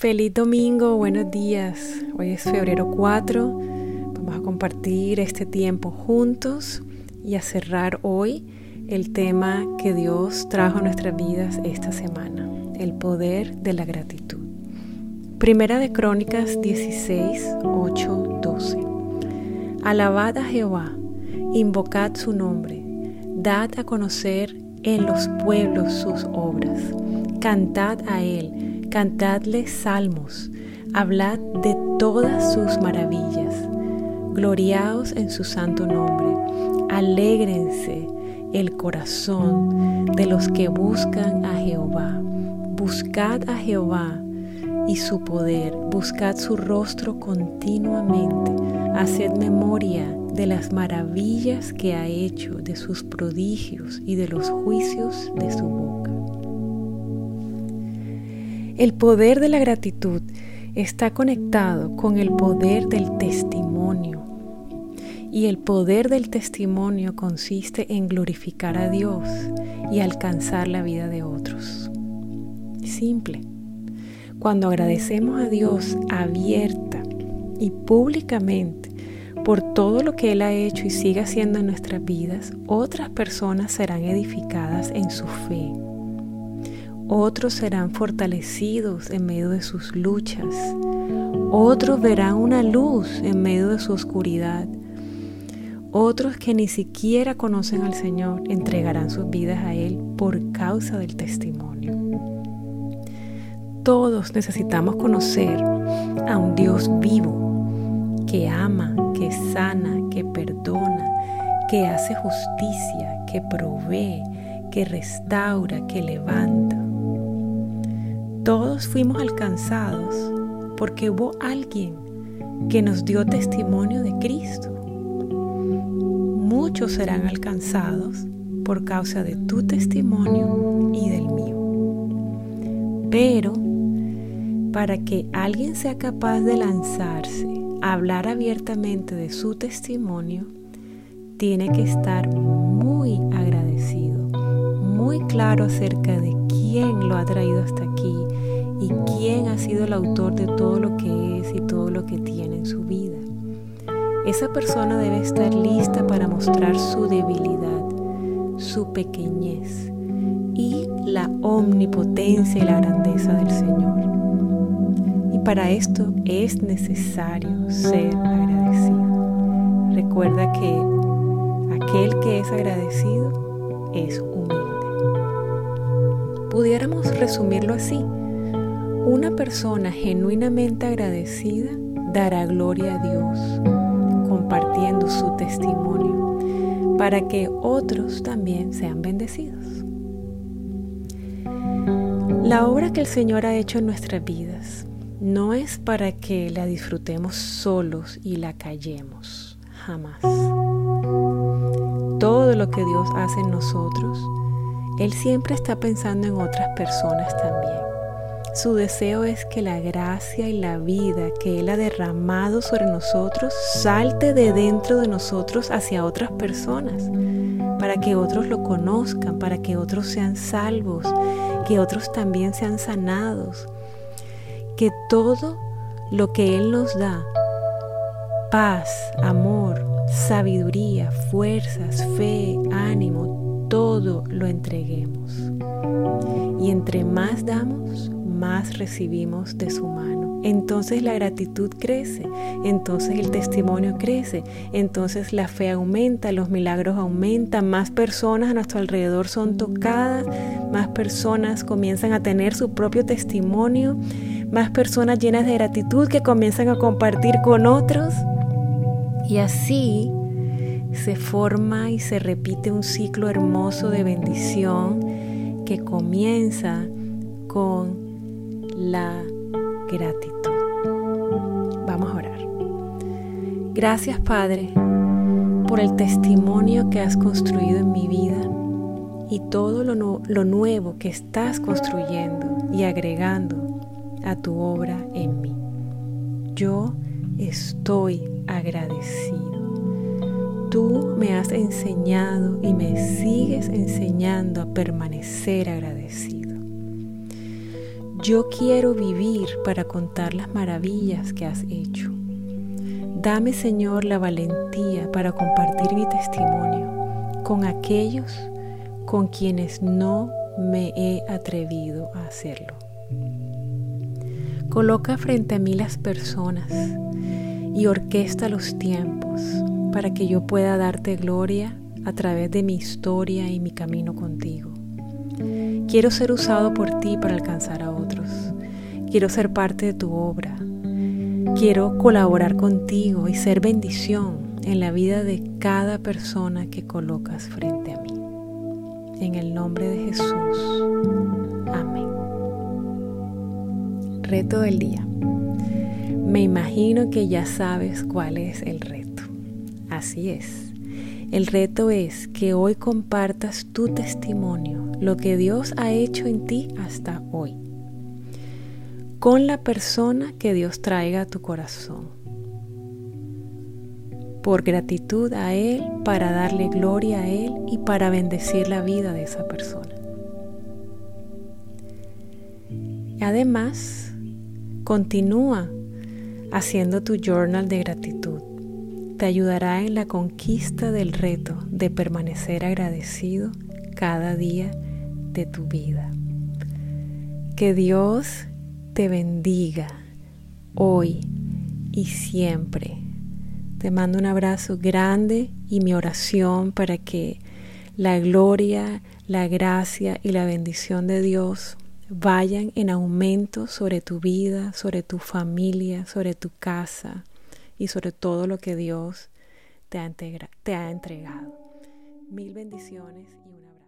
Feliz domingo, buenos días. Hoy es febrero 4. Vamos a compartir este tiempo juntos y a cerrar hoy el tema que Dios trajo a nuestras vidas esta semana, el poder de la gratitud. Primera de Crónicas 16, 8, 12. Alabad a Jehová, invocad su nombre, dad a conocer en los pueblos sus obras, cantad a él Cantadle salmos, hablad de todas sus maravillas, gloriaos en su santo nombre, alégrense el corazón de los que buscan a Jehová. Buscad a Jehová y su poder, buscad su rostro continuamente, haced memoria de las maravillas que ha hecho, de sus prodigios y de los juicios de su boca. El poder de la gratitud está conectado con el poder del testimonio. Y el poder del testimonio consiste en glorificar a Dios y alcanzar la vida de otros. Simple. Cuando agradecemos a Dios abierta y públicamente por todo lo que Él ha hecho y sigue haciendo en nuestras vidas, otras personas serán edificadas en su fe otros serán fortalecidos en medio de sus luchas. Otros verán una luz en medio de su oscuridad. Otros que ni siquiera conocen al Señor entregarán sus vidas a Él por causa del testimonio. Todos necesitamos conocer a un Dios vivo que ama, que sana, que perdona, que hace justicia, que provee, que restaura, que levanta. Todos fuimos alcanzados porque hubo alguien que nos dio testimonio de Cristo. Muchos serán alcanzados por causa de tu testimonio y del mío. Pero para que alguien sea capaz de lanzarse a hablar abiertamente de su testimonio, tiene que estar muy agradecido, muy claro acerca de quién lo ha traído hasta aquí y quién ha sido el autor de todo lo que es y todo lo que tiene en su vida. Esa persona debe estar lista para mostrar su debilidad, su pequeñez y la omnipotencia y la grandeza del Señor. Y para esto es necesario ser agradecido. Recuerda que aquel que es agradecido es humilde. Pudiéramos resumirlo así. Una persona genuinamente agradecida dará gloria a Dios compartiendo su testimonio para que otros también sean bendecidos. La obra que el Señor ha hecho en nuestras vidas no es para que la disfrutemos solos y la callemos, jamás. Todo lo que Dios hace en nosotros él siempre está pensando en otras personas también. Su deseo es que la gracia y la vida que Él ha derramado sobre nosotros salte de dentro de nosotros hacia otras personas, para que otros lo conozcan, para que otros sean salvos, que otros también sean sanados, que todo lo que Él nos da, paz, amor, sabiduría, fuerzas, fe, ánimo, todo lo entreguemos. Y entre más damos, más recibimos de su mano. Entonces la gratitud crece, entonces el testimonio crece, entonces la fe aumenta, los milagros aumentan, más personas a nuestro alrededor son tocadas, más personas comienzan a tener su propio testimonio, más personas llenas de gratitud que comienzan a compartir con otros. Y así se forma y se repite un ciclo hermoso de bendición que comienza con la gratitud. Vamos a orar. Gracias Padre por el testimonio que has construido en mi vida y todo lo, lo nuevo que estás construyendo y agregando a tu obra en mí. Yo estoy agradecido. Tú me has enseñado y me sigues enseñando a permanecer agradecido. Yo quiero vivir para contar las maravillas que has hecho. Dame, Señor, la valentía para compartir mi testimonio con aquellos con quienes no me he atrevido a hacerlo. Coloca frente a mí las personas y orquesta los tiempos para que yo pueda darte gloria a través de mi historia y mi camino contigo. Quiero ser usado por ti para alcanzar a otros. Quiero ser parte de tu obra. Quiero colaborar contigo y ser bendición en la vida de cada persona que colocas frente a mí. En el nombre de Jesús. Amén. Reto del día. Me imagino que ya sabes cuál es el reto. Así es. El reto es que hoy compartas tu testimonio, lo que Dios ha hecho en ti hasta hoy, con la persona que Dios traiga a tu corazón. Por gratitud a Él, para darle gloria a Él y para bendecir la vida de esa persona. Además, continúa haciendo tu journal de gratitud. Te ayudará en la conquista del reto de permanecer agradecido cada día de tu vida. Que Dios te bendiga hoy y siempre. Te mando un abrazo grande y mi oración para que la gloria, la gracia y la bendición de Dios vayan en aumento sobre tu vida, sobre tu familia, sobre tu casa y sobre todo lo que Dios te ha, te ha entregado. Mil bendiciones y un abrazo.